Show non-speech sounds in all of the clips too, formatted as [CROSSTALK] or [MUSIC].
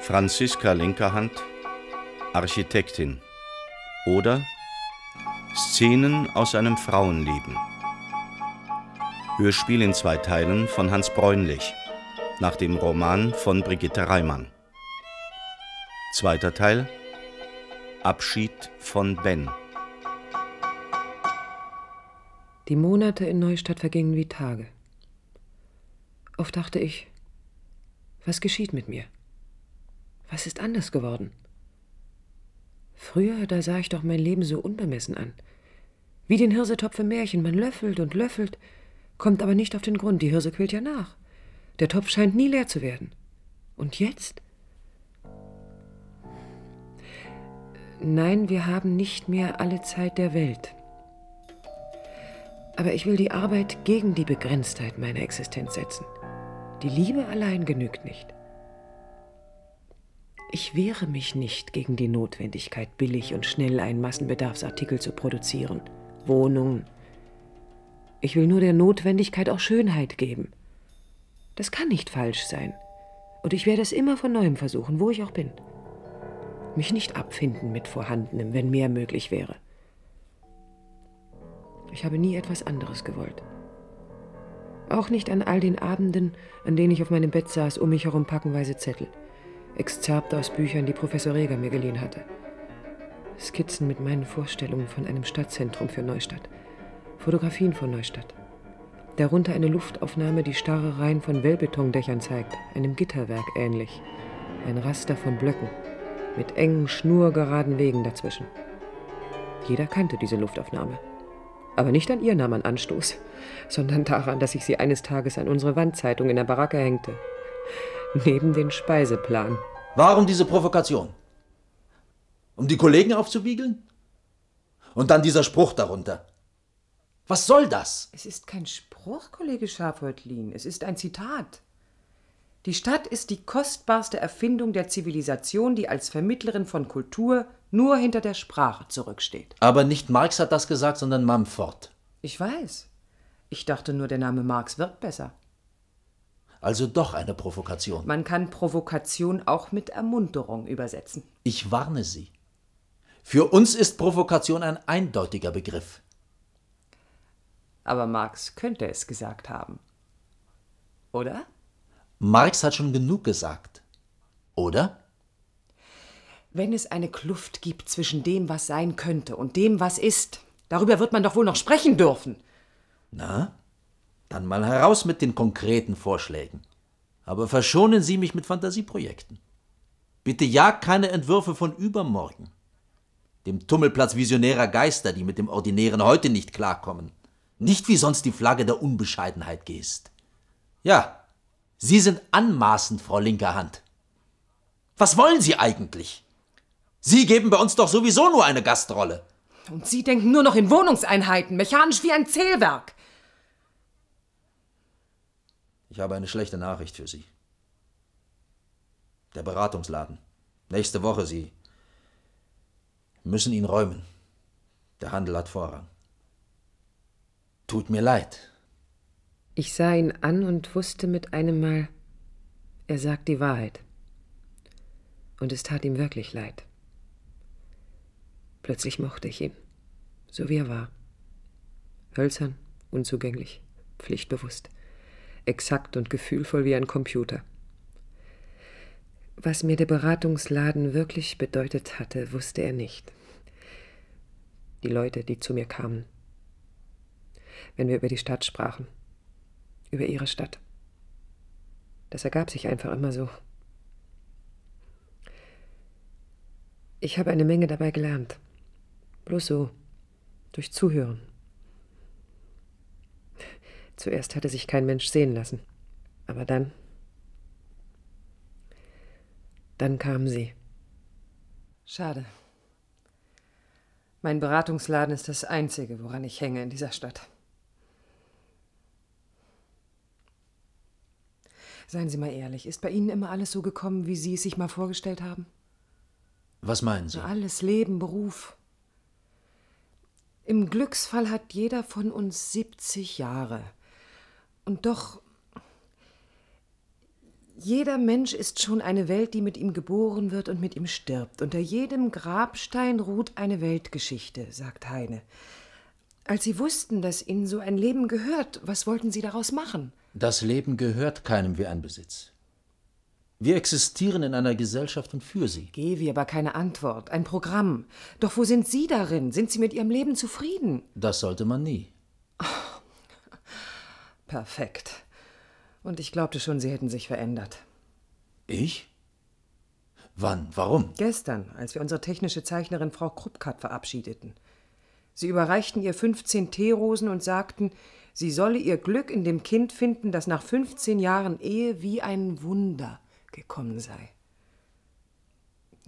Franziska Linkerhand, Architektin oder Szenen aus einem Frauenleben. Hörspiel in zwei Teilen von Hans Bräunlich, nach dem Roman von Brigitte Reimann. Zweiter Teil Abschied von Ben. Die Monate in Neustadt vergingen wie Tage. Oft dachte ich, was geschieht mit mir? Was ist anders geworden? Früher, da sah ich doch mein Leben so unbemessen an. Wie den Hirsetopf im Märchen, man löffelt und löffelt, kommt aber nicht auf den Grund, die Hirse quillt ja nach. Der Topf scheint nie leer zu werden. Und jetzt? Nein, wir haben nicht mehr alle Zeit der Welt. Aber ich will die Arbeit gegen die Begrenztheit meiner Existenz setzen. Die Liebe allein genügt nicht. Ich wehre mich nicht gegen die Notwendigkeit, billig und schnell einen Massenbedarfsartikel zu produzieren. Wohnungen. Ich will nur der Notwendigkeit auch Schönheit geben. Das kann nicht falsch sein. Und ich werde es immer von neuem versuchen, wo ich auch bin. Mich nicht abfinden mit Vorhandenem, wenn mehr möglich wäre. Ich habe nie etwas anderes gewollt. Auch nicht an all den Abenden, an denen ich auf meinem Bett saß, um mich herum packenweise Zettel. Exzerpte aus Büchern, die Professor Reger mir geliehen hatte. Skizzen mit meinen Vorstellungen von einem Stadtzentrum für Neustadt. Fotografien von Neustadt. Darunter eine Luftaufnahme, die starre Reihen von Wellbetondächern zeigt, einem Gitterwerk ähnlich. Ein Raster von Blöcken, mit engen, schnurgeraden Wegen dazwischen. Jeder kannte diese Luftaufnahme. Aber nicht an ihr nahm man Anstoß, sondern daran, dass ich sie eines Tages an unsere Wandzeitung in der Baracke hängte. Neben den Speiseplan. Warum diese Provokation? Um die Kollegen aufzuwiegeln? Und dann dieser Spruch darunter. Was soll das? Es ist kein Spruch, Kollege Schafhäutlin. Es ist ein Zitat. Die Stadt ist die kostbarste Erfindung der Zivilisation, die als Vermittlerin von Kultur nur hinter der Sprache zurücksteht. Aber nicht Marx hat das gesagt, sondern Mumford. Ich weiß. Ich dachte nur, der Name Marx wirkt besser. Also doch eine Provokation. Man kann Provokation auch mit Ermunterung übersetzen. Ich warne Sie. Für uns ist Provokation ein eindeutiger Begriff. Aber Marx könnte es gesagt haben. Oder? Marx hat schon genug gesagt. Oder? Wenn es eine Kluft gibt zwischen dem, was sein könnte und dem, was ist, darüber wird man doch wohl noch sprechen dürfen. Na, dann mal heraus mit den konkreten Vorschlägen. Aber verschonen Sie mich mit Fantasieprojekten. Bitte ja keine Entwürfe von übermorgen. Dem Tummelplatz visionärer Geister, die mit dem Ordinären heute nicht klarkommen. Nicht wie sonst die Flagge der Unbescheidenheit gehst. Ja, Sie sind anmaßend, Frau linker Hand. Was wollen Sie eigentlich? Sie geben bei uns doch sowieso nur eine Gastrolle. Und Sie denken nur noch in Wohnungseinheiten, mechanisch wie ein Zählwerk. Ich habe eine schlechte Nachricht für Sie. Der Beratungsladen. Nächste Woche, Sie müssen ihn räumen. Der Handel hat Vorrang. Tut mir leid. Ich sah ihn an und wusste mit einem Mal, er sagt die Wahrheit. Und es tat ihm wirklich leid. Plötzlich mochte ich ihn, so wie er war. Hölzern, unzugänglich, pflichtbewusst, exakt und gefühlvoll wie ein Computer. Was mir der Beratungsladen wirklich bedeutet hatte, wusste er nicht. Die Leute, die zu mir kamen, wenn wir über die Stadt sprachen, über ihre Stadt. Das ergab sich einfach immer so. Ich habe eine Menge dabei gelernt. Bloß so, durch Zuhören. Zuerst hatte sich kein Mensch sehen lassen. Aber dann. Dann kamen sie. Schade. Mein Beratungsladen ist das Einzige, woran ich hänge in dieser Stadt. Seien Sie mal ehrlich, ist bei Ihnen immer alles so gekommen, wie Sie es sich mal vorgestellt haben? Was meinen Sie? Alles, Leben, Beruf. Im Glücksfall hat jeder von uns 70 Jahre. Und doch. Jeder Mensch ist schon eine Welt, die mit ihm geboren wird und mit ihm stirbt. Unter jedem Grabstein ruht eine Weltgeschichte, sagt Heine. Als Sie wussten, dass Ihnen so ein Leben gehört, was wollten Sie daraus machen? Das Leben gehört keinem wie ein Besitz. Wir existieren in einer Gesellschaft und für sie. Gewi, aber keine Antwort, ein Programm. Doch wo sind Sie darin? Sind Sie mit Ihrem Leben zufrieden? Das sollte man nie. [LAUGHS] Perfekt. Und ich glaubte schon, Sie hätten sich verändert. Ich? Wann? Warum? Gestern, als wir unsere technische Zeichnerin Frau Kruppkat verabschiedeten. Sie überreichten ihr 15 Teerosen und sagten, sie solle ihr Glück in dem Kind finden, das nach 15 Jahren Ehe wie ein Wunder gekommen sei.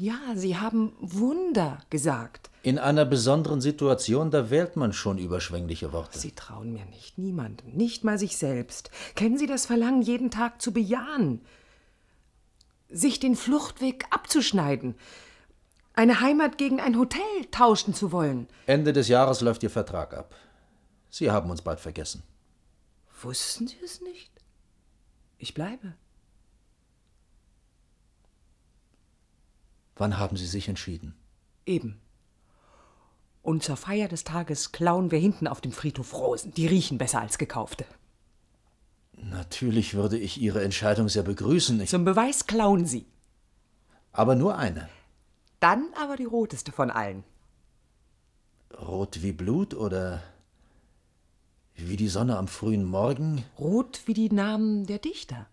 Ja, Sie haben Wunder gesagt. In einer besonderen Situation, da wählt man schon überschwängliche Worte. Sie trauen mir nicht, niemandem, nicht mal sich selbst. Kennen Sie das Verlangen, jeden Tag zu bejahen? Sich den Fluchtweg abzuschneiden? Eine Heimat gegen ein Hotel tauschen zu wollen? Ende des Jahres läuft Ihr Vertrag ab. Sie haben uns bald vergessen. Wussten Sie es nicht? Ich bleibe. Wann haben Sie sich entschieden? Eben. Und zur Feier des Tages klauen wir hinten auf dem Friedhof Rosen. Die riechen besser als gekaufte. Natürlich würde ich Ihre Entscheidung sehr begrüßen. Ich Zum Beweis klauen Sie. aber nur eine. Dann aber die roteste von allen. Rot wie Blut oder wie die Sonne am frühen Morgen? Rot wie die Namen der Dichter.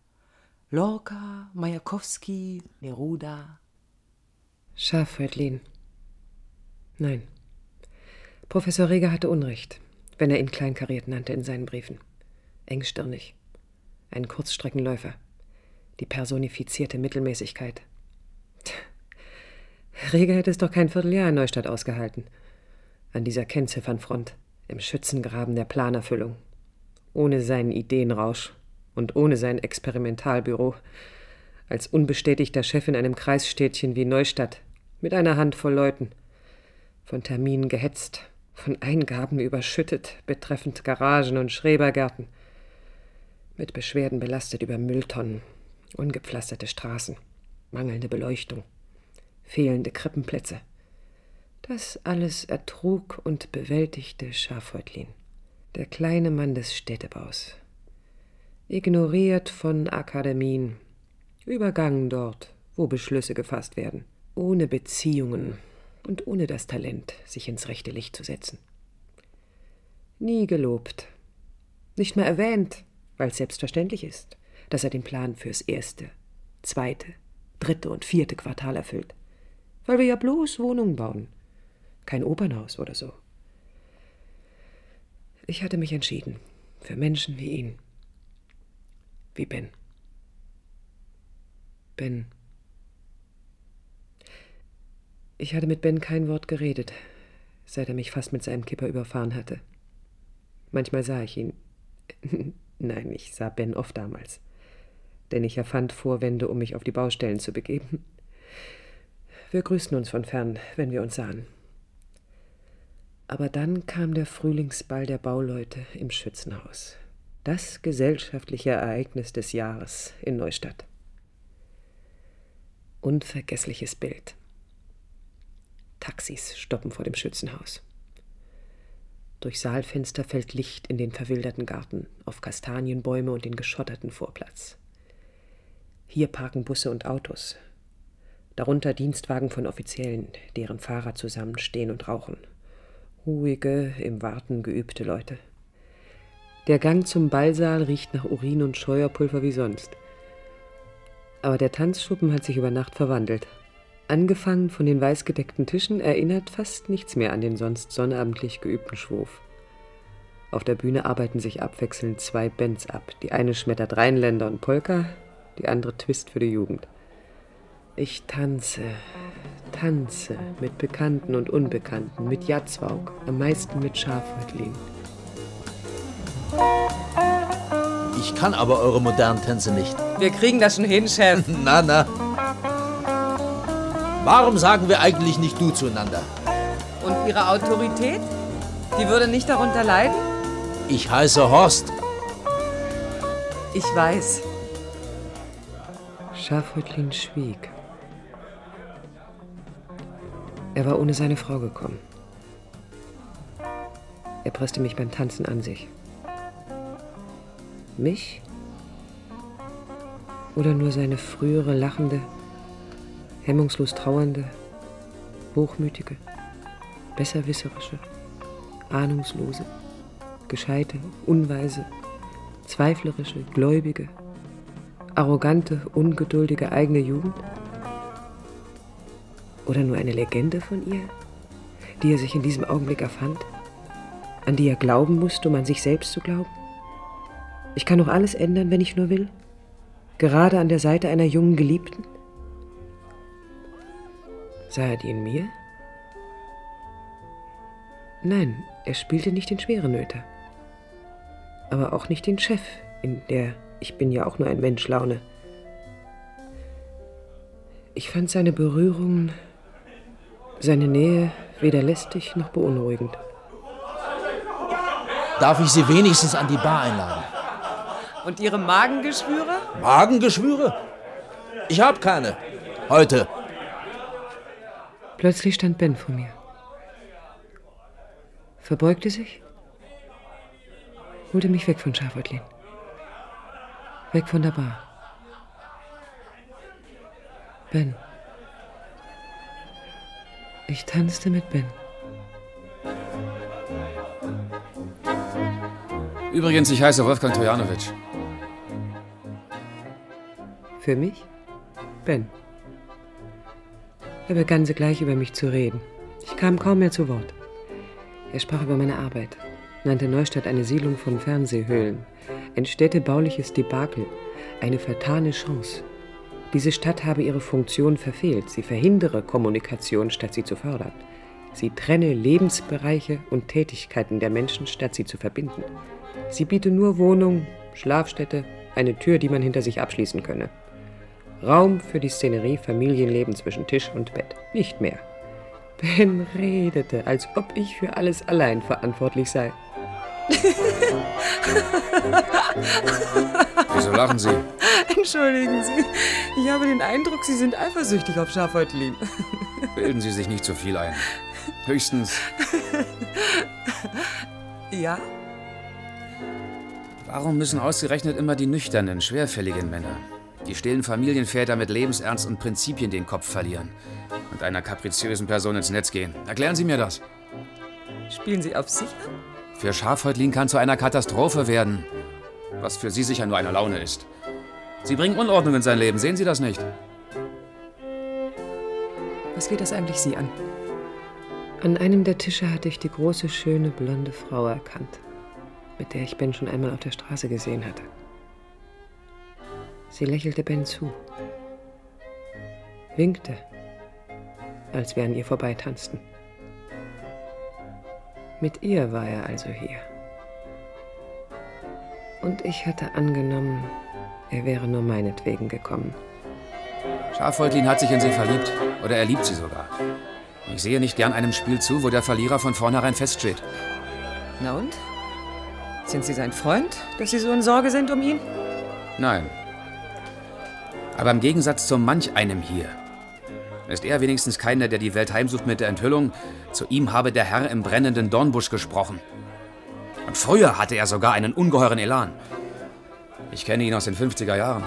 Lorca, Majakowski, Neruda. Schafhäutlin. Nein. Professor Reger hatte Unrecht, wenn er ihn kleinkariert nannte in seinen Briefen. Engstirnig. Ein Kurzstreckenläufer. Die personifizierte Mittelmäßigkeit. Reger hätte es doch kein Vierteljahr in Neustadt ausgehalten. An dieser Kennziffernfront, im Schützengraben der Planerfüllung. Ohne seinen Ideenrausch und ohne sein Experimentalbüro. Als unbestätigter Chef in einem Kreisstädtchen wie Neustadt. Mit einer Handvoll Leuten. Von Terminen gehetzt, von Eingaben überschüttet, betreffend Garagen und Schrebergärten. Mit Beschwerden belastet über Mülltonnen, ungepflasterte Straßen, mangelnde Beleuchtung, fehlende Krippenplätze. Das alles ertrug und bewältigte Schafhäutlin, der kleine Mann des Städtebaus. Ignoriert von Akademien, übergangen dort, wo Beschlüsse gefasst werden, ohne Beziehungen und ohne das Talent, sich ins rechte Licht zu setzen. Nie gelobt, nicht mehr erwähnt, weil es selbstverständlich ist, dass er den Plan fürs erste, zweite, dritte und vierte Quartal erfüllt. Weil wir ja bloß Wohnungen bauen, kein Opernhaus oder so. Ich hatte mich entschieden für Menschen wie ihn, wie Ben. Ben. Ich hatte mit Ben kein Wort geredet, seit er mich fast mit seinem Kipper überfahren hatte. Manchmal sah ich ihn. [LAUGHS] Nein, ich sah Ben oft damals. Denn ich erfand Vorwände, um mich auf die Baustellen zu begeben. Wir grüßten uns von fern, wenn wir uns sahen. Aber dann kam der Frühlingsball der Bauleute im Schützenhaus. Das gesellschaftliche Ereignis des Jahres in Neustadt. Unvergessliches Bild. Taxis stoppen vor dem Schützenhaus. Durch Saalfenster fällt Licht in den verwilderten Garten, auf Kastanienbäume und den geschotterten Vorplatz. Hier parken Busse und Autos. Darunter Dienstwagen von Offiziellen, deren Fahrer zusammenstehen und rauchen. Ruhige, im Warten geübte Leute. Der Gang zum Ballsaal riecht nach Urin und Scheuerpulver wie sonst. Aber der Tanzschuppen hat sich über Nacht verwandelt. Angefangen von den weißgedeckten Tischen erinnert fast nichts mehr an den sonst sonnabendlich geübten Schwurf. Auf der Bühne arbeiten sich abwechselnd zwei Bands ab. Die eine schmettert Rheinländer und Polka, die andere Twist für die Jugend. Ich tanze, tanze mit Bekannten und Unbekannten, mit Jatzwaug, am meisten mit Schafhäutlin. Ich kann aber eure modernen Tänze nicht. Wir kriegen das schon hin, Chef. [LAUGHS] Na, na. Warum sagen wir eigentlich nicht du zueinander? Und Ihre Autorität? Die würde nicht darunter leiden? Ich heiße Horst. Ich weiß. Schafrötlin schwieg. Er war ohne seine Frau gekommen. Er presste mich beim Tanzen an sich. Mich? Oder nur seine frühere lachende, hemmungslos trauernde, hochmütige, besserwisserische, ahnungslose, gescheite, unweise, zweiflerische, gläubige, arrogante, ungeduldige eigene Jugend? Oder nur eine Legende von ihr, die er sich in diesem Augenblick erfand, an die er glauben musste, um an sich selbst zu glauben? Ich kann doch alles ändern, wenn ich nur will? Gerade an der Seite einer jungen Geliebten? Sah er die in mir? Nein, er spielte nicht den Schwerenöter. Aber auch nicht den Chef in der Ich bin ja auch nur ein Mensch Laune. Ich fand seine Berührungen, seine Nähe weder lästig noch beunruhigend. Darf ich Sie wenigstens an die Bar einladen? Und Ihre Magengeschwüre? Magengeschwüre? Ich habe keine. Heute. Plötzlich stand Ben vor mir. Verbeugte sich, holte mich weg von Schafrötlin. Weg von der Bar. Ben. Ich tanzte mit Ben. Übrigens, ich heiße Wolfgang Trojanovic. Für mich? Ben. Er begann sogleich über mich zu reden. Ich kam kaum mehr zu Wort. Er sprach über meine Arbeit, nannte Neustadt eine Siedlung von Fernsehhöhlen, ein städtebauliches Debakel, eine vertane Chance. Diese Stadt habe ihre Funktion verfehlt. Sie verhindere Kommunikation, statt sie zu fördern. Sie trenne Lebensbereiche und Tätigkeiten der Menschen, statt sie zu verbinden. Sie biete nur Wohnung, Schlafstätte, eine Tür, die man hinter sich abschließen könne. Raum für die Szenerie Familienleben zwischen Tisch und Bett. Nicht mehr. Ben redete, als ob ich für alles allein verantwortlich sei. [LAUGHS] Wieso lachen Sie? Entschuldigen Sie, ich habe den Eindruck, Sie sind eifersüchtig auf Schafhäutlin. [LAUGHS] Bilden Sie sich nicht zu viel ein. Höchstens. Ja? Warum müssen ausgerechnet immer die nüchternen, schwerfälligen Männer, die stillen Familienväter mit Lebensernst und Prinzipien den Kopf verlieren und einer kapriziösen Person ins Netz gehen? Erklären Sie mir das. Spielen Sie auf sich an? Für Schafhäutlin kann zu einer Katastrophe werden, was für Sie sicher nur eine Laune ist. Sie bringen Unordnung in sein Leben, sehen Sie das nicht? Was geht das eigentlich Sie an? An einem der Tische hatte ich die große, schöne, blonde Frau erkannt, mit der ich Ben schon einmal auf der Straße gesehen hatte. Sie lächelte Ben zu, winkte, als wir an ihr vorbeitanzten. Mit ihr war er also hier. Und ich hatte angenommen, er wäre nur meinetwegen gekommen. Schafhäutlin hat sich in Sie verliebt. Oder er liebt Sie sogar. Ich sehe nicht gern einem Spiel zu, wo der Verlierer von vornherein feststeht. Na und? Sind Sie sein Freund, dass Sie so in Sorge sind um ihn? Nein. Aber im Gegensatz zu manch einem hier ist er wenigstens keiner, der die Welt heimsucht mit der Enthüllung, zu ihm habe der Herr im brennenden Dornbusch gesprochen. Und früher hatte er sogar einen ungeheuren Elan. Ich kenne ihn aus den 50er Jahren.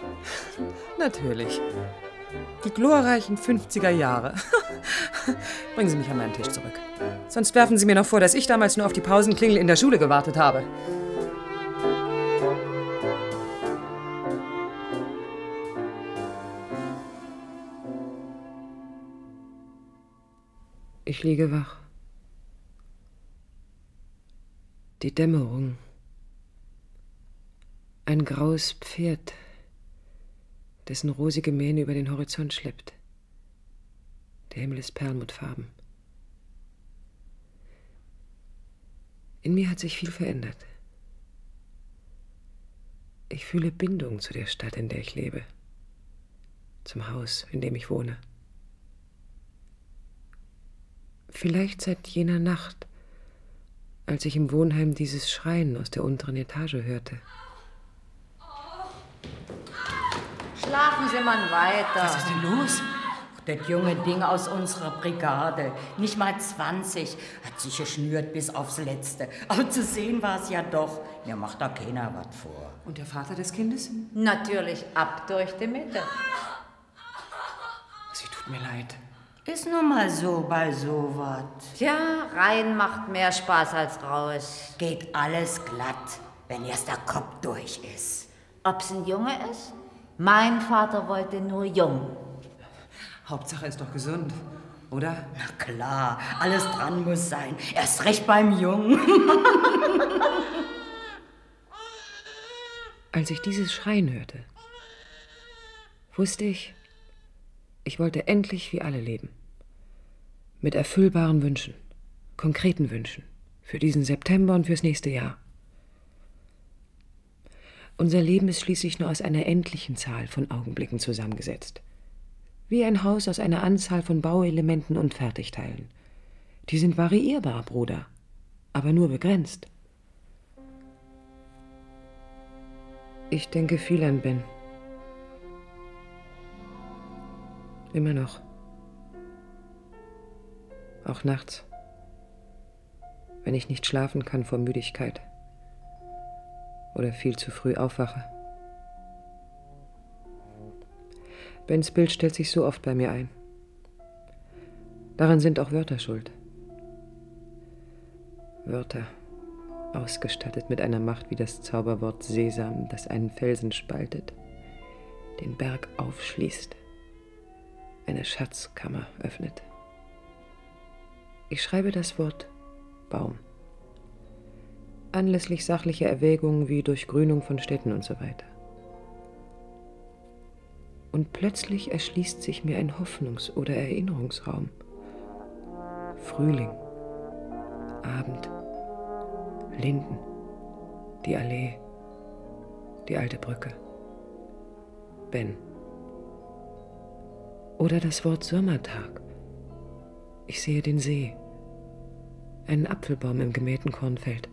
[LAUGHS] Natürlich. Die glorreichen 50er Jahre. [LAUGHS] Bringen Sie mich an meinen Tisch zurück. Sonst werfen Sie mir noch vor, dass ich damals nur auf die Pausenklingel in der Schule gewartet habe. Ich liege wach. Die Dämmerung. Ein graues Pferd, dessen rosige Mähne über den Horizont schleppt. Der Himmel ist perlmuttfarben. In mir hat sich viel verändert. Ich fühle Bindung zu der Stadt, in der ich lebe, zum Haus, in dem ich wohne. Vielleicht seit jener Nacht, als ich im Wohnheim dieses Schreien aus der unteren Etage hörte. schlafen Sie mal weiter. Was ist denn los? Das junge Ding aus unserer Brigade, nicht mal 20, hat sich geschnürt bis aufs Letzte. Aber zu sehen war es ja doch. Mir macht da keiner was vor. Und der Vater des Kindes? Natürlich ab durch die Mitte. Sie tut mir leid. Ist nun mal so bei sowas. Tja, rein macht mehr Spaß als raus. Geht alles glatt, wenn erst der Kopf durch ist. Ob's ein Junge ist? Mein Vater wollte nur jung. Hauptsache ist doch gesund, oder? Na klar, alles dran muss sein. Erst recht beim Jungen. Als ich dieses Schreien hörte, wusste ich, ich wollte endlich wie alle leben. Mit erfüllbaren Wünschen, konkreten Wünschen, für diesen September und fürs nächste Jahr. Unser Leben ist schließlich nur aus einer endlichen Zahl von Augenblicken zusammengesetzt. Wie ein Haus aus einer Anzahl von Bauelementen und Fertigteilen. Die sind variierbar, Bruder, aber nur begrenzt. Ich denke viel an Ben. Immer noch. Auch nachts. Wenn ich nicht schlafen kann vor Müdigkeit. Oder viel zu früh aufwache. Bens Bild stellt sich so oft bei mir ein. Daran sind auch Wörter schuld. Wörter, ausgestattet mit einer Macht wie das Zauberwort Sesam, das einen Felsen spaltet, den Berg aufschließt, eine Schatzkammer öffnet. Ich schreibe das Wort Baum. Anlässlich sachlicher Erwägungen wie Durchgrünung von Städten und so weiter und plötzlich erschließt sich mir ein Hoffnungs- oder Erinnerungsraum. Frühling, Abend, Linden, die Allee, die alte Brücke, Ben. Oder das Wort Sommertag. Ich sehe den See, einen Apfelbaum im gemähten Kornfeld,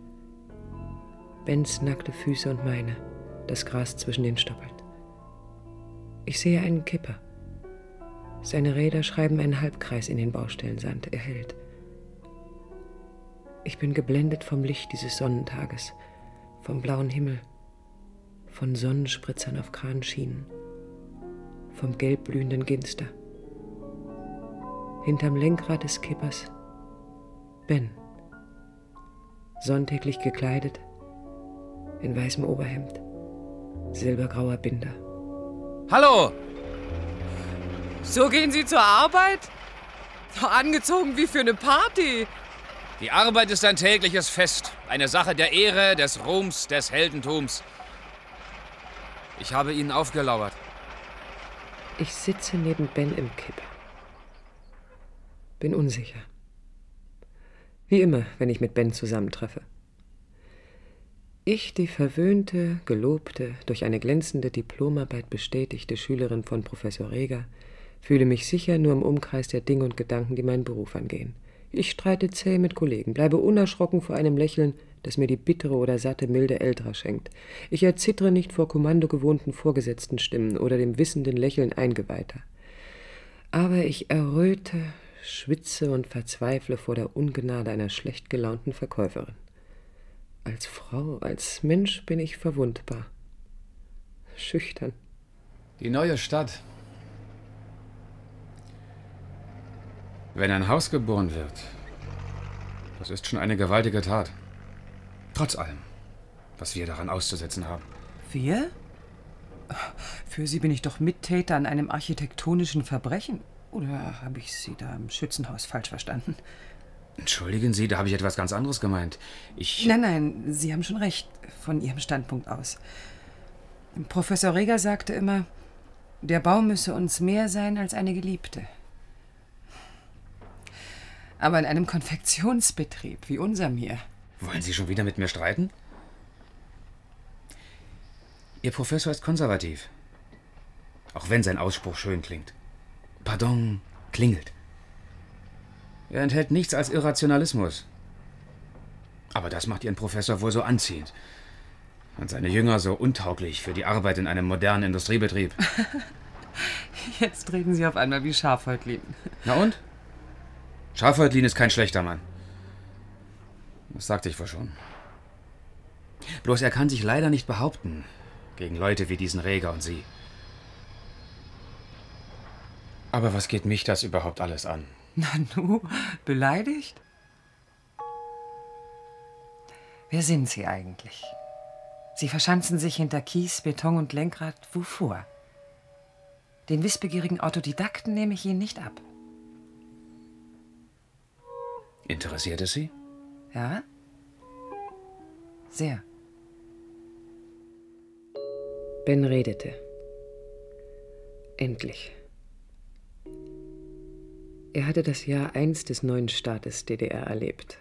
Bens nackte Füße und meine, das Gras zwischen den Stoppeln. Ich sehe einen Kipper. Seine Räder schreiben einen Halbkreis in den Baustellensand. Er hält. Ich bin geblendet vom Licht dieses Sonnentages, vom blauen Himmel, von Sonnenspritzern auf Kranschienen, vom gelbblühenden Ginster. Hinterm Lenkrad des Kippers Ben, sonntäglich gekleidet, in weißem Oberhemd, silbergrauer Binder. Hallo! So gehen Sie zur Arbeit? Angezogen wie für eine Party. Die Arbeit ist ein tägliches Fest, eine Sache der Ehre, des Ruhms, des Heldentums. Ich habe Ihnen aufgelauert. Ich sitze neben Ben im Kipp. Bin unsicher. Wie immer, wenn ich mit Ben zusammentreffe. Ich, die verwöhnte, gelobte, durch eine glänzende Diplomarbeit bestätigte Schülerin von Professor Reger, fühle mich sicher nur im Umkreis der Dinge und Gedanken, die meinen Beruf angehen. Ich streite zäh mit Kollegen, bleibe unerschrocken vor einem Lächeln, das mir die bittere oder satte Milde älterer schenkt. Ich erzittere nicht vor kommandogewohnten vorgesetzten Stimmen oder dem wissenden Lächeln Eingeweihter. Aber ich erröte, schwitze und verzweifle vor der Ungnade einer schlecht gelaunten Verkäuferin. Als Frau, als Mensch bin ich verwundbar. Schüchtern. Die neue Stadt. Wenn ein Haus geboren wird, das ist schon eine gewaltige Tat. Trotz allem, was wir daran auszusetzen haben. Wir? Für Sie bin ich doch Mittäter an einem architektonischen Verbrechen. Oder habe ich Sie da im Schützenhaus falsch verstanden? Entschuldigen Sie, da habe ich etwas ganz anderes gemeint. Ich. Nein, nein, Sie haben schon recht, von Ihrem Standpunkt aus. Professor Reger sagte immer, der Baum müsse uns mehr sein als eine Geliebte. Aber in einem Konfektionsbetrieb wie unserem hier. Wollen Sie schon wieder mit mir streiten? Ihr Professor ist konservativ. Auch wenn sein Ausspruch schön klingt. Pardon, klingelt. Er enthält nichts als Irrationalismus. Aber das macht Ihren Professor wohl so anziehend. Und seine Jünger so untauglich für die Arbeit in einem modernen Industriebetrieb. [LAUGHS] Jetzt reden Sie auf einmal wie Schafhäutlin. Na und? Schafhäutlin ist kein schlechter Mann. Das sagte ich wohl schon. Bloß er kann sich leider nicht behaupten gegen Leute wie diesen Reger und Sie. Aber was geht mich das überhaupt alles an? Na nu, beleidigt? Wer sind Sie eigentlich? Sie verschanzen sich hinter Kies, Beton und Lenkrad. Wovor? Den wissbegierigen Autodidakten nehme ich Ihnen nicht ab. Interessiert es Sie? Ja? Sehr. Ben redete. Endlich. Er hatte das Jahr 1 des neuen Staates DDR erlebt.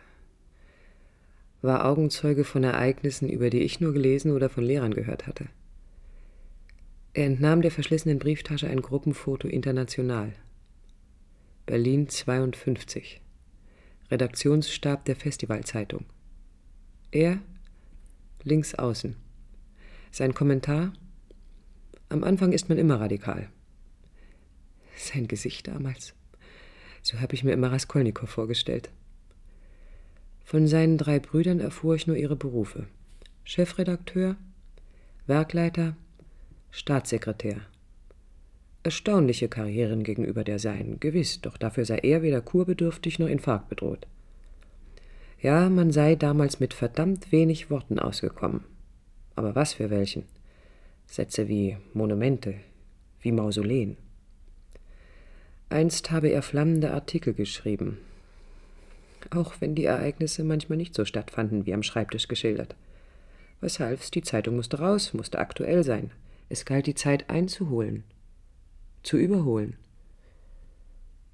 War Augenzeuge von Ereignissen, über die ich nur gelesen oder von Lehrern gehört hatte. Er entnahm der verschlissenen Brieftasche ein Gruppenfoto international. Berlin 52. Redaktionsstab der Festivalzeitung. Er links außen. Sein Kommentar Am Anfang ist man immer radikal. Sein Gesicht damals. So habe ich mir immer Raskolnikow vorgestellt. Von seinen drei Brüdern erfuhr ich nur ihre Berufe. Chefredakteur, Werkleiter, Staatssekretär. Erstaunliche Karrieren gegenüber der seinen, gewiss, doch dafür sei er weder kurbedürftig noch infarktbedroht. Ja, man sei damals mit verdammt wenig Worten ausgekommen. Aber was für welchen? Sätze wie Monumente, wie Mausoleen. Einst habe er flammende Artikel geschrieben, auch wenn die Ereignisse manchmal nicht so stattfanden wie am Schreibtisch geschildert. Was half's, die Zeitung musste raus, musste aktuell sein. Es galt die Zeit einzuholen, zu überholen.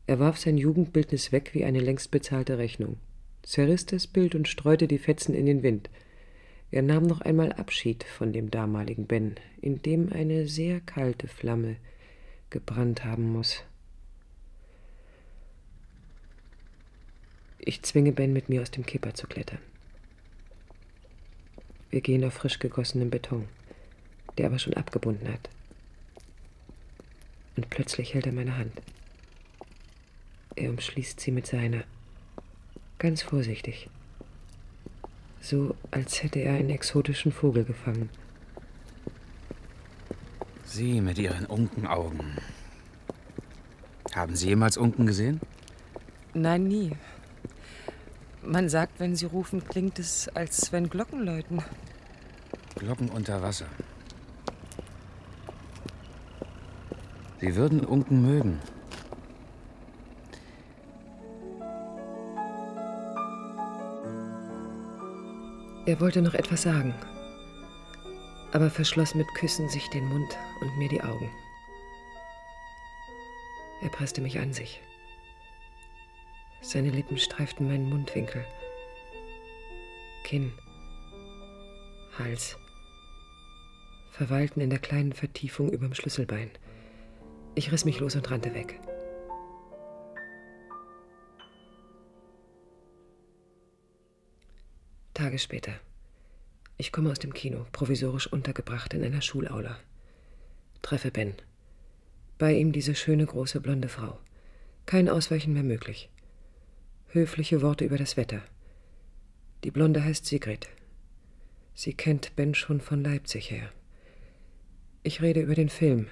Er warf sein Jugendbildnis weg wie eine längst bezahlte Rechnung, zerriss das Bild und streute die Fetzen in den Wind. Er nahm noch einmal Abschied von dem damaligen Ben, in dem eine sehr kalte Flamme gebrannt haben muss. Ich zwinge Ben, mit mir aus dem Kipper zu klettern. Wir gehen auf frisch gegossenem Beton, der aber schon abgebunden hat und plötzlich hält er meine Hand. Er umschließt sie mit seiner, ganz vorsichtig, so als hätte er einen exotischen Vogel gefangen. Sie mit Ihren Unkenaugen. Haben Sie jemals Unken gesehen? Nein, nie. Man sagt, wenn Sie rufen, klingt es, als wenn Glocken läuten. Glocken unter Wasser. Sie würden Unken mögen. Er wollte noch etwas sagen, aber verschloss mit Küssen sich den Mund und mir die Augen. Er presste mich an sich. Seine Lippen streiften meinen Mundwinkel, Kinn, Hals, verweilten in der kleinen Vertiefung überm Schlüsselbein. Ich riss mich los und rannte weg. Tage später. Ich komme aus dem Kino, provisorisch untergebracht in einer Schulaula. Treffe Ben. Bei ihm diese schöne große blonde Frau. Kein Ausweichen mehr möglich. Höfliche Worte über das Wetter. Die Blonde heißt Sigrid. Sie kennt Ben schon von Leipzig her. Ich rede über den Film,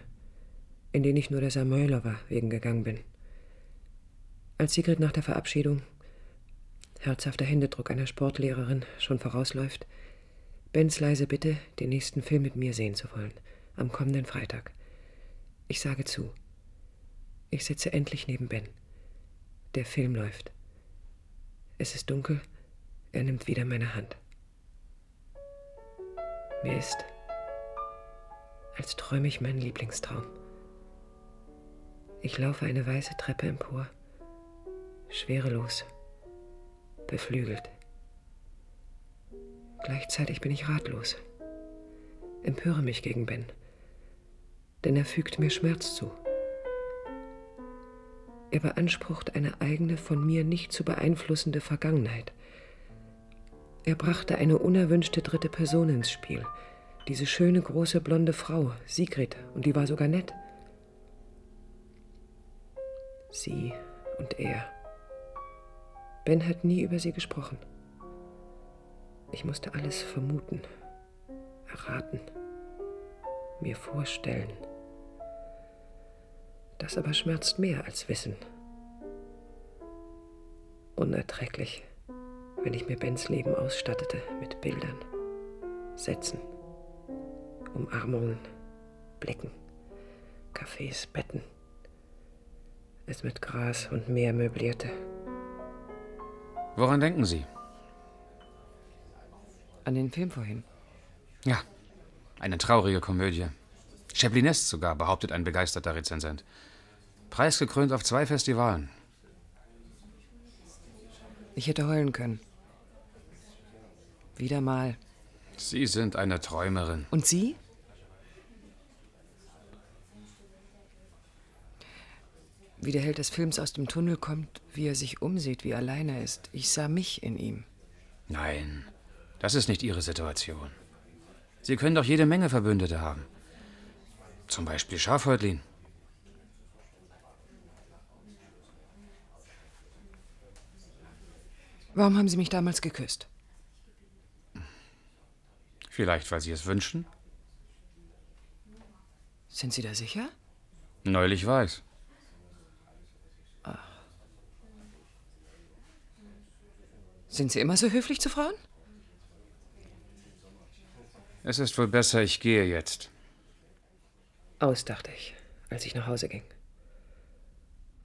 in den ich nur der Samoylova wegen gegangen bin. Als Sigrid nach der Verabschiedung, herzhafter Händedruck einer Sportlehrerin, schon vorausläuft, Bens leise Bitte, den nächsten Film mit mir sehen zu wollen, am kommenden Freitag. Ich sage zu. Ich sitze endlich neben Ben. Der Film läuft. Es ist dunkel, er nimmt wieder meine Hand. Mir ist, als träume ich meinen Lieblingstraum. Ich laufe eine weiße Treppe empor, schwerelos, beflügelt. Gleichzeitig bin ich ratlos, empöre mich gegen Ben, denn er fügt mir Schmerz zu. Er beansprucht eine eigene, von mir nicht zu beeinflussende Vergangenheit. Er brachte eine unerwünschte dritte Person ins Spiel, Diese schöne, große, blonde Frau, Sigrid, und die war sogar nett. Sie und er. Ben hat nie über sie gesprochen. Ich musste alles vermuten, erraten, mir vorstellen. Das aber schmerzt mehr als Wissen. Unerträglich, wenn ich mir Bens Leben ausstattete mit Bildern, Sätzen, Umarmungen, Blicken, Cafés, Betten, es mit Gras und Meer möblierte. Woran denken Sie? An den Film vorhin. Ja, eine traurige Komödie. Chaplinesque sogar, behauptet ein begeisterter Rezensent. Preisgekrönt auf zwei Festivalen. Ich hätte heulen können. Wieder mal. Sie sind eine Träumerin. Und Sie? Wie der Held des Films aus dem Tunnel kommt, wie er sich umsieht, wie allein er ist. Ich sah mich in ihm. Nein, das ist nicht Ihre Situation. Sie können doch jede Menge Verbündete haben. Zum Beispiel Schafhäutlin. Warum haben Sie mich damals geküsst? Vielleicht, weil Sie es wünschen? Sind Sie da sicher? Neulich weiß. Ach. Sind Sie immer so höflich zu Frauen? Es ist wohl besser, ich gehe jetzt. Aus, dachte ich, als ich nach Hause ging.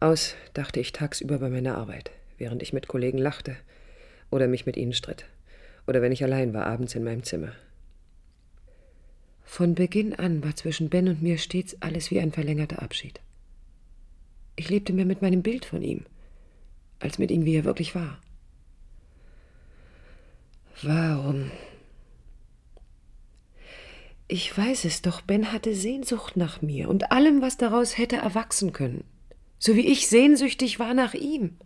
Aus, dachte ich tagsüber bei meiner Arbeit, während ich mit Kollegen lachte oder mich mit ihnen stritt. Oder wenn ich allein war, abends in meinem Zimmer. Von Beginn an war zwischen Ben und mir stets alles wie ein verlängerter Abschied. Ich lebte mehr mit meinem Bild von ihm, als mit ihm, wie er wirklich war. Warum? Ich weiß es doch, Ben hatte Sehnsucht nach mir und allem, was daraus hätte erwachsen können, so wie ich sehnsüchtig war nach ihm.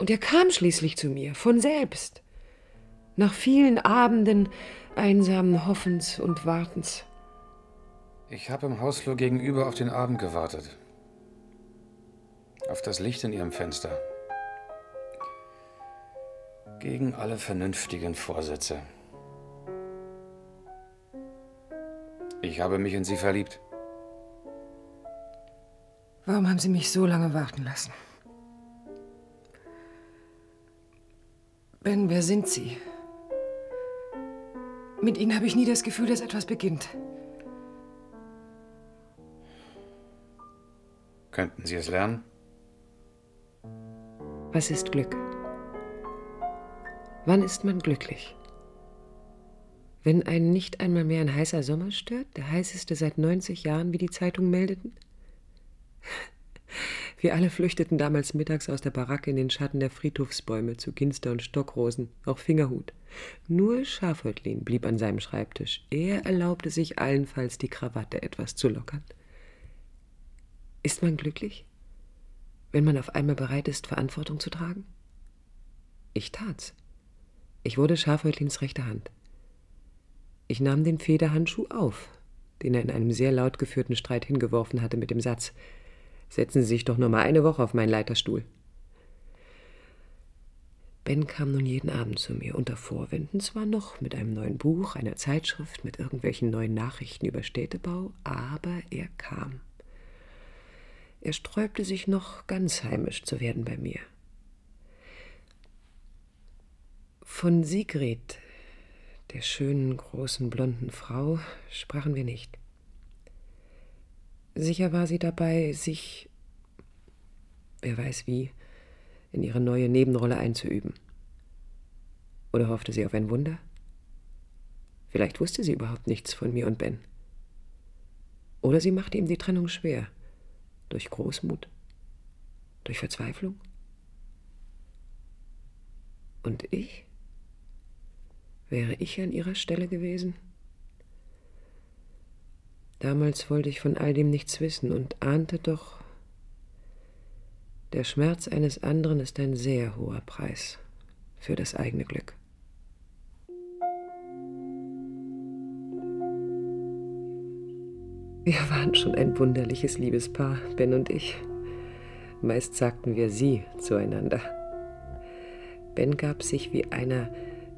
Und er kam schließlich zu mir, von selbst, nach vielen Abenden einsamen Hoffens und Wartens. Ich habe im Hausflur gegenüber auf den Abend gewartet. Auf das Licht in ihrem Fenster. Gegen alle vernünftigen Vorsätze. Ich habe mich in sie verliebt. Warum haben Sie mich so lange warten lassen? Ben, wer sind Sie? Mit Ihnen habe ich nie das Gefühl, dass etwas beginnt. Könnten Sie es lernen? Was ist Glück? Wann ist man glücklich? Wenn einen nicht einmal mehr ein heißer Sommer stört, der heißeste seit 90 Jahren, wie die Zeitungen meldeten? Wir alle flüchteten damals mittags aus der Baracke in den Schatten der Friedhofsbäume zu Ginster und Stockrosen, auch Fingerhut. Nur Schafhäutlin blieb an seinem Schreibtisch. Er erlaubte sich allenfalls, die Krawatte etwas zu lockern. Ist man glücklich, wenn man auf einmal bereit ist, Verantwortung zu tragen? Ich tat's. Ich wurde Schafhäutlins rechte Hand. Ich nahm den Federhandschuh auf, den er in einem sehr laut geführten Streit hingeworfen hatte mit dem Satz Setzen Sie sich doch nur mal eine Woche auf meinen Leiterstuhl. Ben kam nun jeden Abend zu mir, unter Vorwänden zwar noch, mit einem neuen Buch, einer Zeitschrift, mit irgendwelchen neuen Nachrichten über Städtebau, aber er kam. Er sträubte sich noch, ganz heimisch zu werden bei mir. Von Sigrid der schönen, großen, blonden Frau sprachen wir nicht. Sicher war sie dabei, sich, wer weiß wie, in ihre neue Nebenrolle einzuüben. Oder hoffte sie auf ein Wunder? Vielleicht wusste sie überhaupt nichts von mir und Ben. Oder sie machte ihm die Trennung schwer. Durch Großmut? Durch Verzweiflung? Und ich? Wäre ich an ihrer Stelle gewesen? Damals wollte ich von all dem nichts wissen und ahnte doch, der Schmerz eines anderen ist ein sehr hoher Preis für das eigene Glück. Wir waren schon ein wunderliches Liebespaar, Ben und ich. Meist sagten wir sie zueinander. Ben gab sich wie einer,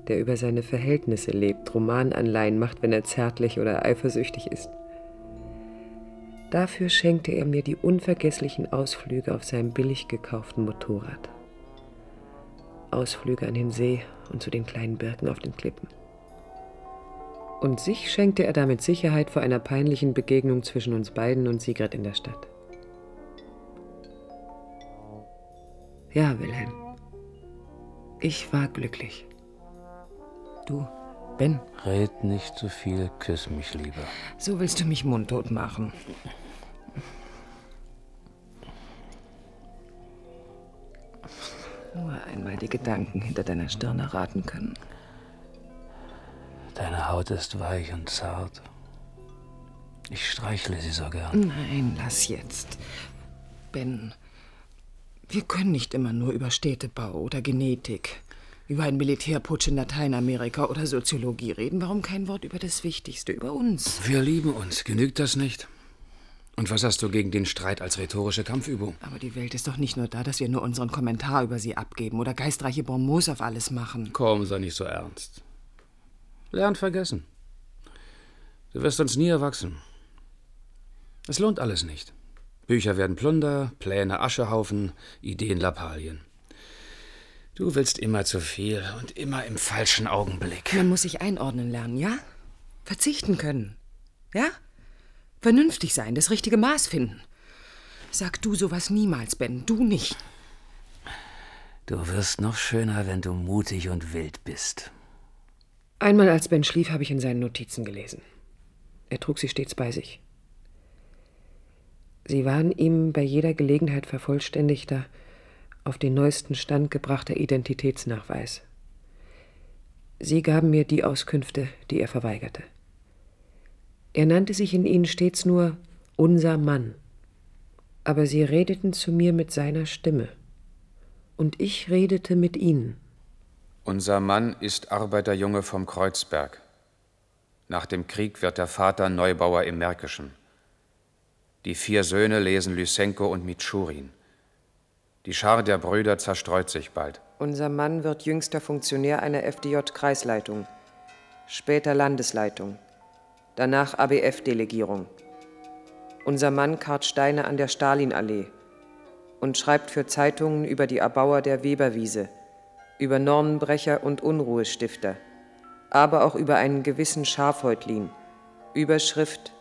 der über seine Verhältnisse lebt, Romananleihen macht, wenn er zärtlich oder eifersüchtig ist. Dafür schenkte er mir die unvergesslichen Ausflüge auf seinem billig gekauften Motorrad. Ausflüge an den See und zu den kleinen Birken auf den Klippen. Und sich schenkte er damit Sicherheit vor einer peinlichen Begegnung zwischen uns beiden und Sigrid in der Stadt. Ja, Wilhelm. Ich war glücklich. Du, Ben? Red nicht zu viel, küss mich lieber. So willst du mich mundtot machen. Nur einmal die Gedanken hinter deiner Stirn erraten können. Deine Haut ist weich und zart. Ich streichle sie so gern. Nein, lass jetzt. Ben, wir können nicht immer nur über Städtebau oder Genetik, über einen Militärputsch in Lateinamerika oder Soziologie reden. Warum kein Wort über das Wichtigste, über uns? Wir lieben uns. Genügt das nicht? Und was hast du gegen den Streit als rhetorische Kampfübung? Aber die Welt ist doch nicht nur da, dass wir nur unseren Kommentar über sie abgeben oder geistreiche Bonmots auf alles machen. Komm, sei nicht so ernst. Lern vergessen. Du wirst uns nie erwachsen. Es lohnt alles nicht. Bücher werden Plunder, Pläne Aschehaufen, Ideen Lappalien. Du willst immer zu viel und immer im falschen Augenblick. Man muss sich einordnen lernen, ja? Verzichten können. Ja? Vernünftig sein, das richtige Maß finden. Sag du sowas niemals, Ben, du nicht. Du wirst noch schöner, wenn du mutig und wild bist. Einmal als Ben schlief, habe ich in seinen Notizen gelesen. Er trug sie stets bei sich. Sie waren ihm bei jeder Gelegenheit vervollständigter, auf den neuesten Stand gebrachter Identitätsnachweis. Sie gaben mir die Auskünfte, die er verweigerte. Er nannte sich in ihnen stets nur unser Mann, aber sie redeten zu mir mit seiner Stimme, und ich redete mit ihnen. Unser Mann ist Arbeiterjunge vom Kreuzberg. Nach dem Krieg wird der Vater Neubauer im Märkischen. Die vier Söhne lesen Lysenko und Mitschurin. Die Schar der Brüder zerstreut sich bald. Unser Mann wird jüngster Funktionär einer FDJ-Kreisleitung, später Landesleitung danach ABF-Delegierung. Unser Mann karrt Steine an der Stalinallee und schreibt für Zeitungen über die Erbauer der Weberwiese, über Normenbrecher und Unruhestifter, aber auch über einen gewissen Schafhäutlin, Überschrift,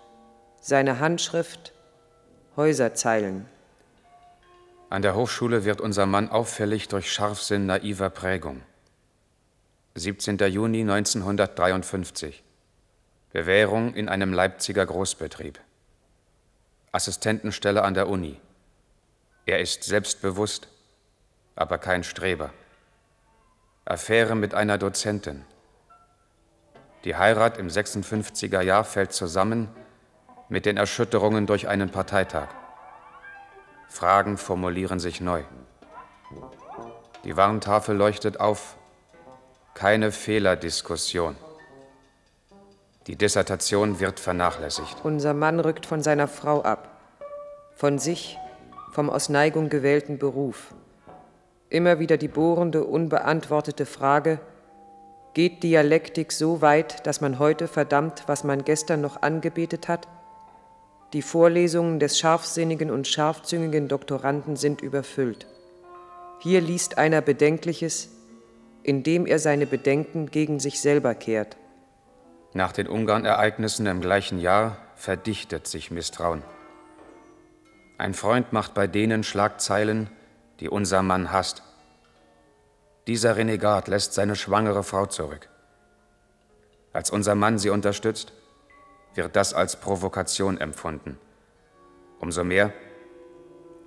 seine Handschrift, Häuserzeilen. An der Hochschule wird unser Mann auffällig durch Scharfsinn naiver Prägung. 17. Juni 1953 Bewährung in einem Leipziger Großbetrieb. Assistentenstelle an der Uni. Er ist selbstbewusst, aber kein Streber. Affäre mit einer Dozentin. Die Heirat im 56er Jahr fällt zusammen mit den Erschütterungen durch einen Parteitag. Fragen formulieren sich neu. Die Warntafel leuchtet auf. Keine Fehlerdiskussion. Die Dissertation wird vernachlässigt. Unser Mann rückt von seiner Frau ab, von sich, vom aus Neigung gewählten Beruf. Immer wieder die bohrende, unbeantwortete Frage, geht Dialektik so weit, dass man heute verdammt, was man gestern noch angebetet hat? Die Vorlesungen des scharfsinnigen und scharfzüngigen Doktoranden sind überfüllt. Hier liest einer Bedenkliches, indem er seine Bedenken gegen sich selber kehrt. Nach den Ungarn-Ereignissen im gleichen Jahr verdichtet sich Misstrauen. Ein Freund macht bei denen Schlagzeilen, die unser Mann hasst. Dieser Renegat lässt seine schwangere Frau zurück. Als unser Mann sie unterstützt, wird das als Provokation empfunden. Umso mehr,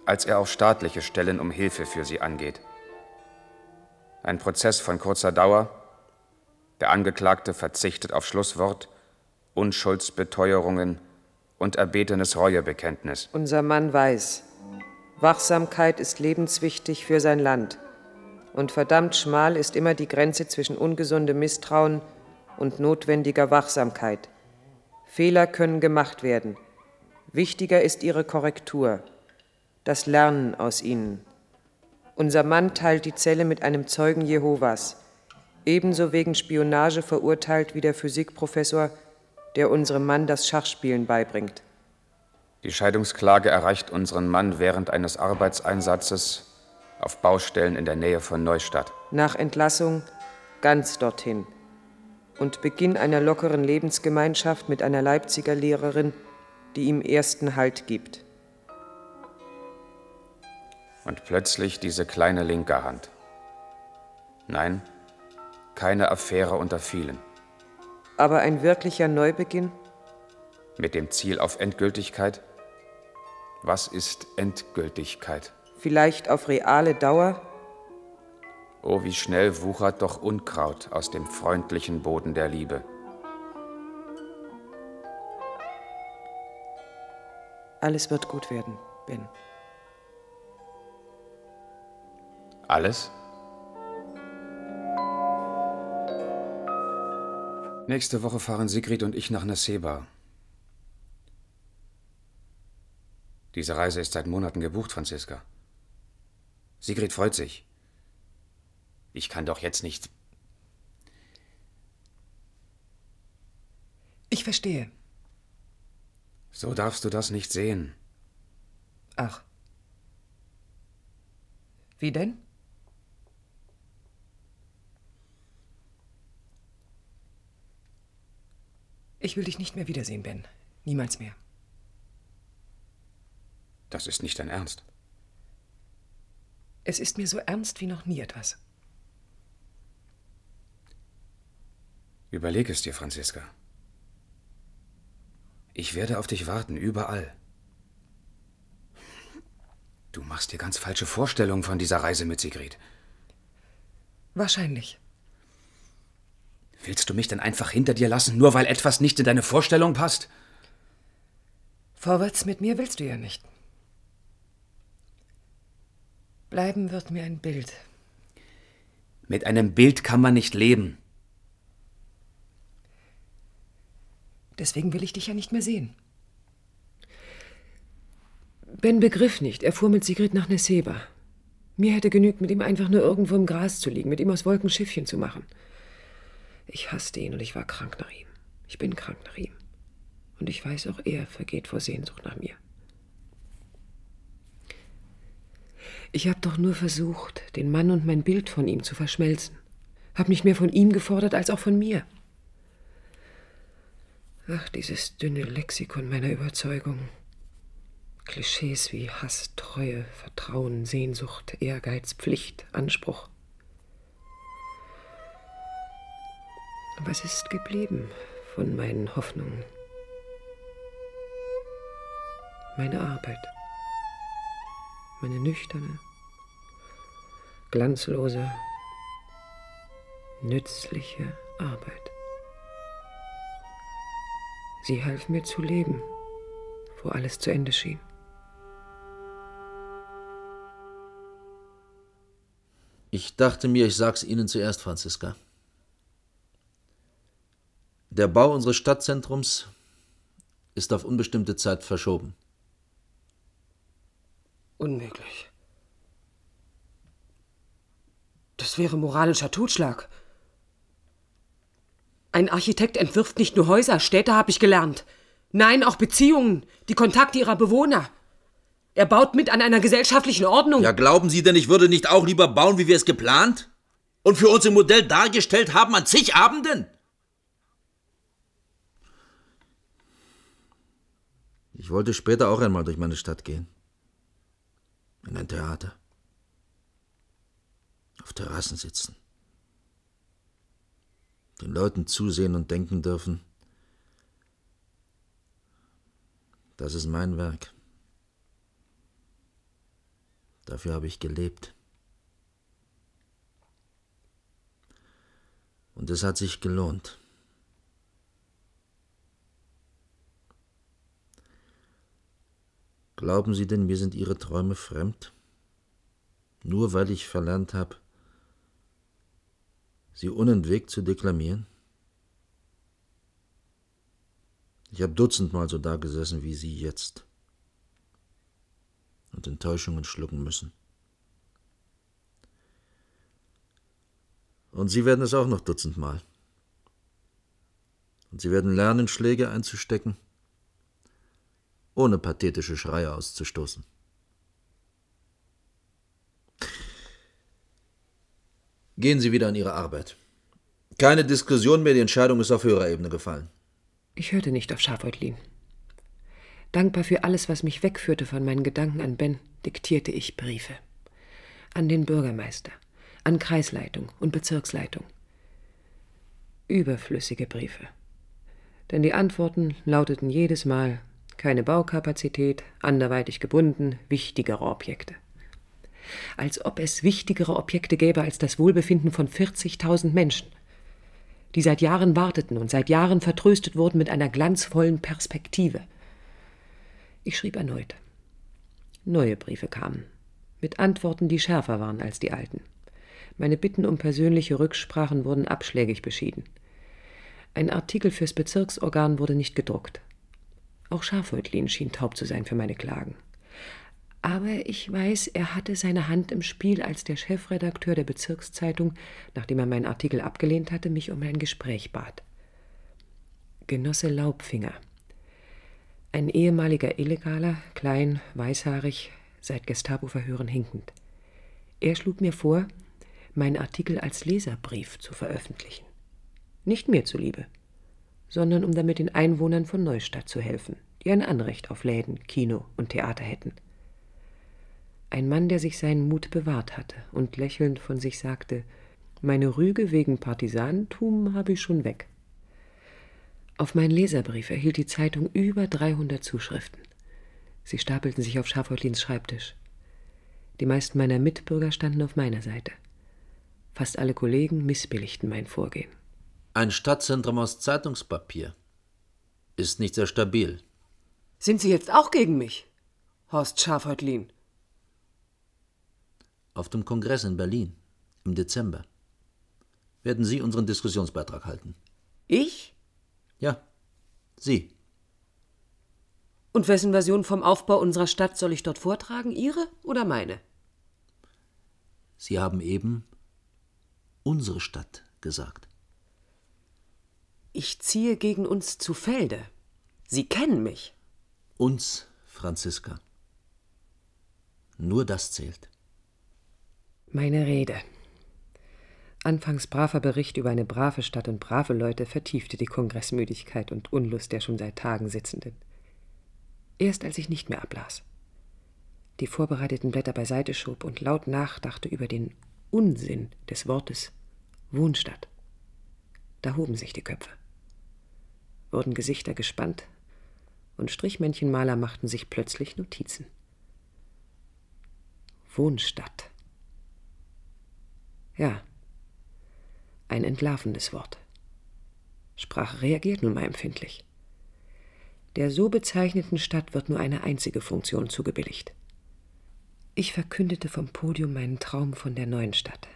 als er auf staatliche Stellen um Hilfe für sie angeht. Ein Prozess von kurzer Dauer, der Angeklagte verzichtet auf Schlusswort, Unschuldsbeteuerungen und erbetenes Reuebekenntnis. Unser Mann weiß, Wachsamkeit ist lebenswichtig für sein Land. Und verdammt schmal ist immer die Grenze zwischen ungesundem Misstrauen und notwendiger Wachsamkeit. Fehler können gemacht werden. Wichtiger ist ihre Korrektur, das Lernen aus ihnen. Unser Mann teilt die Zelle mit einem Zeugen Jehovas, ebenso wegen Spionage verurteilt wie der Physikprofessor, der unserem Mann das Schachspielen beibringt. Die Scheidungsklage erreicht unseren Mann während eines Arbeitseinsatzes auf Baustellen in der Nähe von Neustadt. Nach Entlassung ganz dorthin und Beginn einer lockeren Lebensgemeinschaft mit einer Leipziger Lehrerin, die ihm ersten Halt gibt. Und plötzlich diese kleine linke Hand. Nein, keine Affäre unter vielen. Aber ein wirklicher Neubeginn? Mit dem Ziel auf Endgültigkeit? Was ist Endgültigkeit? Vielleicht auf reale Dauer? Oh, wie schnell wuchert doch Unkraut aus dem freundlichen Boden der Liebe. Alles wird gut werden, Ben. Alles? Nächste Woche fahren Sigrid und ich nach Naseba. Diese Reise ist seit Monaten gebucht, Franziska. Sigrid freut sich. Ich kann doch jetzt nicht. Ich verstehe. So darfst du das nicht sehen. Ach. Wie denn? Ich will dich nicht mehr wiedersehen, Ben. Niemals mehr. Das ist nicht dein Ernst. Es ist mir so ernst wie noch nie etwas. Überleg es dir, Franziska. Ich werde auf dich warten, überall. Du machst dir ganz falsche Vorstellungen von dieser Reise mit Sigrid. Wahrscheinlich. Willst du mich denn einfach hinter dir lassen, nur weil etwas nicht in deine Vorstellung passt? Vorwärts mit mir willst du ja nicht. Bleiben wird mir ein Bild. Mit einem Bild kann man nicht leben. Deswegen will ich dich ja nicht mehr sehen. Ben begriff nicht. Er fuhr mit Sigrid nach Neseba. Mir hätte genügt, mit ihm einfach nur irgendwo im Gras zu liegen, mit ihm aus Wolken Schiffchen zu machen. Ich hasste ihn und ich war krank nach ihm. Ich bin krank nach ihm. Und ich weiß, auch er vergeht vor Sehnsucht nach mir. Ich habe doch nur versucht, den Mann und mein Bild von ihm zu verschmelzen. Hab nicht mehr von ihm gefordert als auch von mir. Ach, dieses dünne Lexikon meiner Überzeugung. Klischees wie Hass, Treue, Vertrauen, Sehnsucht, Ehrgeiz, Pflicht, Anspruch. Was ist geblieben von meinen Hoffnungen? Meine Arbeit meine nüchterne, glanzlose, nützliche Arbeit. Sie half mir zu leben, wo alles zu Ende schien. Ich dachte mir, ich sag's Ihnen zuerst, Franziska. Der Bau unseres Stadtzentrums ist auf unbestimmte Zeit verschoben. Unmöglich. Das wäre moralischer Totschlag. Ein Architekt entwirft nicht nur Häuser, Städte habe ich gelernt. Nein, auch Beziehungen, die Kontakte ihrer Bewohner. Er baut mit an einer gesellschaftlichen Ordnung. Ja, glauben Sie denn, ich würde nicht auch lieber bauen, wie wir es geplant? Und für uns im Modell dargestellt haben an zig Abenden? Ich wollte später auch einmal durch meine Stadt gehen in ein Theater, auf Terrassen sitzen, den Leuten zusehen und denken dürfen, das ist mein Werk. Dafür habe ich gelebt. Und es hat sich gelohnt. Glauben Sie denn, mir sind Ihre Träume fremd? Nur weil ich verlernt habe, sie unentwegt zu deklamieren? Ich habe dutzendmal so da gesessen wie Sie jetzt und Enttäuschungen schlucken müssen. Und Sie werden es auch noch dutzendmal. Und Sie werden lernen, Schläge einzustecken, ohne pathetische Schreie auszustoßen. Gehen Sie wieder an Ihre Arbeit. Keine Diskussion mehr, die Entscheidung ist auf höherer Ebene gefallen. Ich hörte nicht auf Schafeutlin. Dankbar für alles, was mich wegführte von meinen Gedanken an Ben, diktierte ich Briefe. An den Bürgermeister, an Kreisleitung und Bezirksleitung. Überflüssige Briefe. Denn die Antworten lauteten jedes Mal keine Baukapazität, anderweitig gebunden, wichtigere Objekte als ob es wichtigere Objekte gäbe als das Wohlbefinden von 40.000 Menschen, die seit Jahren warteten und seit Jahren vertröstet wurden mit einer glanzvollen Perspektive. Ich schrieb erneut. Neue Briefe kamen, mit Antworten, die schärfer waren als die alten. Meine Bitten um persönliche Rücksprachen wurden abschlägig beschieden. Ein Artikel fürs Bezirksorgan wurde nicht gedruckt. Auch Schafhäutlin schien taub zu sein für meine Klagen. Aber ich weiß, er hatte seine Hand im Spiel, als der Chefredakteur der Bezirkszeitung, nachdem er meinen Artikel abgelehnt hatte, mich um ein Gespräch bat. Genosse Laubfinger. Ein ehemaliger Illegaler, klein, weißhaarig, seit Gestapo-Verhören hinkend. Er schlug mir vor, meinen Artikel als Leserbrief zu veröffentlichen. Nicht mir zuliebe, sondern um damit den Einwohnern von Neustadt zu helfen, die ein Anrecht auf Läden, Kino und Theater hätten. Ein Mann, der sich seinen Mut bewahrt hatte und lächelnd von sich sagte, meine Rüge wegen Partisanentum habe ich schon weg. Auf meinen Leserbrief erhielt die Zeitung über 300 Zuschriften. Sie stapelten sich auf Schafhäutlins Schreibtisch. Die meisten meiner Mitbürger standen auf meiner Seite. Fast alle Kollegen missbilligten mein Vorgehen. Ein Stadtzentrum aus Zeitungspapier ist nicht sehr stabil. Sind Sie jetzt auch gegen mich, Horst Schafhäutlin? auf dem Kongress in Berlin im Dezember werden Sie unseren Diskussionsbeitrag halten. Ich? Ja, Sie. Und wessen Version vom Aufbau unserer Stadt soll ich dort vortragen? Ihre oder meine? Sie haben eben unsere Stadt gesagt. Ich ziehe gegen uns zu Felde. Sie kennen mich. Uns, Franziska. Nur das zählt. Meine Rede. Anfangs braver Bericht über eine brave Stadt und brave Leute vertiefte die Kongressmüdigkeit und Unlust der schon seit Tagen Sitzenden. Erst als ich nicht mehr ablas, die vorbereiteten Blätter beiseite schob und laut nachdachte über den Unsinn des Wortes Wohnstadt, da hoben sich die Köpfe, wurden Gesichter gespannt und Strichmännchenmaler machten sich plötzlich Notizen. Wohnstadt. Ja, ein entlarvendes Wort. Sprache reagiert nun mal empfindlich. Der so bezeichneten Stadt wird nur eine einzige Funktion zugebilligt. Ich verkündete vom Podium meinen Traum von der neuen Stadt,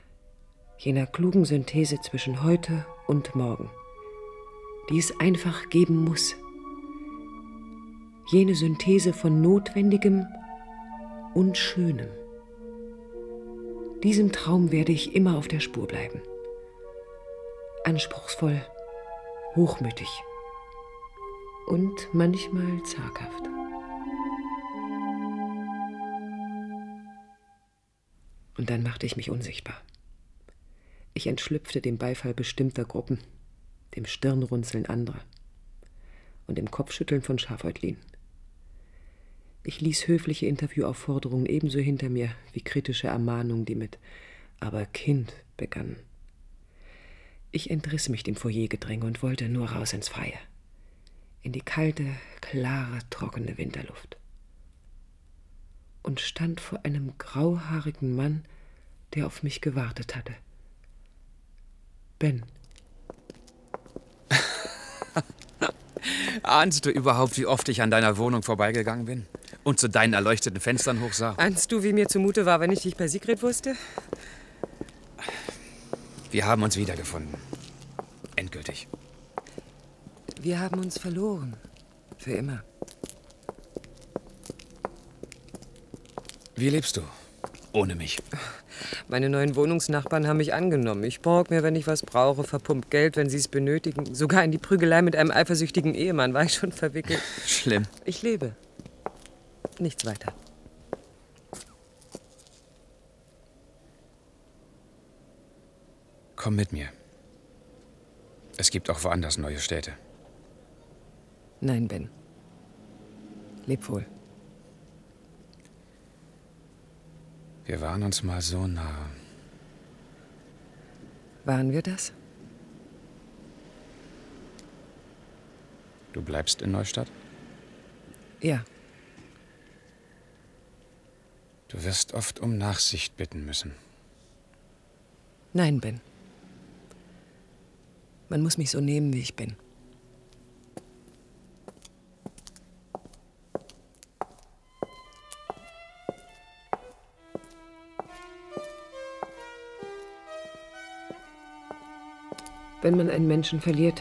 jener klugen Synthese zwischen heute und morgen, die es einfach geben muss. Jene Synthese von Notwendigem und Schönem. Diesem Traum werde ich immer auf der Spur bleiben. Anspruchsvoll, hochmütig und manchmal zaghaft. Und dann machte ich mich unsichtbar. Ich entschlüpfte dem Beifall bestimmter Gruppen, dem Stirnrunzeln anderer und dem Kopfschütteln von Schafhäutlin. Ich ließ höfliche Interviewaufforderungen ebenso hinter mir wie kritische Ermahnungen, die mit Aber Kind begannen. Ich entriss mich dem Foyergedränge und wollte nur raus ins Freie. In die kalte, klare, trockene Winterluft. Und stand vor einem grauhaarigen Mann, der auf mich gewartet hatte. Ben. Ahnst du überhaupt, wie oft ich an deiner Wohnung vorbeigegangen bin? Und zu deinen erleuchteten Fenstern hochsah? Ahnst du, wie mir zumute war, wenn ich dich bei Sigrid wusste? Wir haben uns wiedergefunden. Endgültig. Wir haben uns verloren. Für immer. Wie lebst du? Ohne mich. Meine neuen Wohnungsnachbarn haben mich angenommen. Ich borg mir, wenn ich was brauche, verpumpt Geld, wenn sie es benötigen. Sogar in die Prügelei mit einem eifersüchtigen Ehemann war ich schon verwickelt. Schlimm. Ich lebe. Nichts weiter. Komm mit mir. Es gibt auch woanders neue Städte. Nein, Ben. Leb wohl. Wir waren uns mal so nah. Waren wir das? Du bleibst in Neustadt? Ja. Du wirst oft um Nachsicht bitten müssen. Nein, Ben. Man muss mich so nehmen, wie ich bin. Wenn man einen Menschen verliert,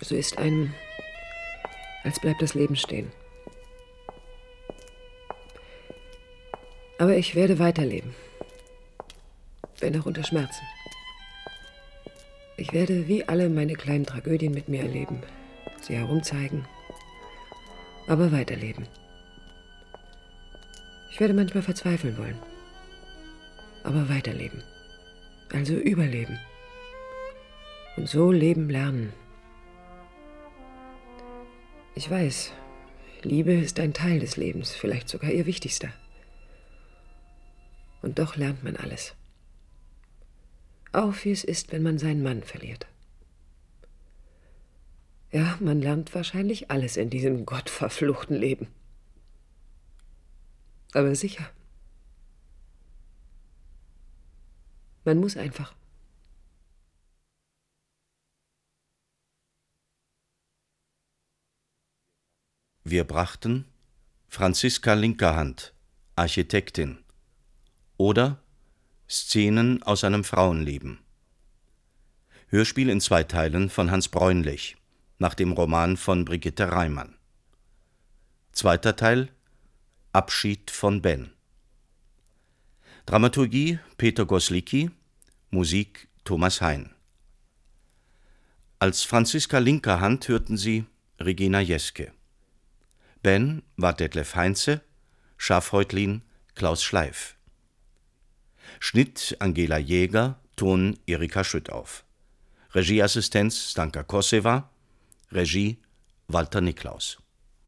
so ist einem, als bleibt das Leben stehen. Aber ich werde weiterleben, wenn auch unter Schmerzen. Ich werde wie alle meine kleinen Tragödien mit mir erleben, sie herumzeigen, aber weiterleben. Ich werde manchmal verzweifeln wollen, aber weiterleben, also überleben und so leben lernen. Ich weiß, Liebe ist ein Teil des Lebens, vielleicht sogar ihr wichtigster. Und doch lernt man alles. Auch wie es ist, wenn man seinen Mann verliert. Ja, man lernt wahrscheinlich alles in diesem [LAUGHS] gottverfluchten Leben. Aber sicher. Man muss einfach. Wir brachten Franziska Linkerhand, Architektin oder Szenen aus einem Frauenleben. Hörspiel in zwei Teilen von Hans Bräunlich nach dem Roman von Brigitte Reimann. Zweiter Teil Abschied von Ben. Dramaturgie Peter Goslicki, Musik Thomas Hein. Als Franziska Linkerhand hörten Sie Regina Jeske. Ben war Detlef Heinze, Schafhäutlin Klaus Schleif. Schnitt Angela Jäger, Ton Erika Schüttauf. Regieassistenz Stanka Koseva, Regie Walter Niklaus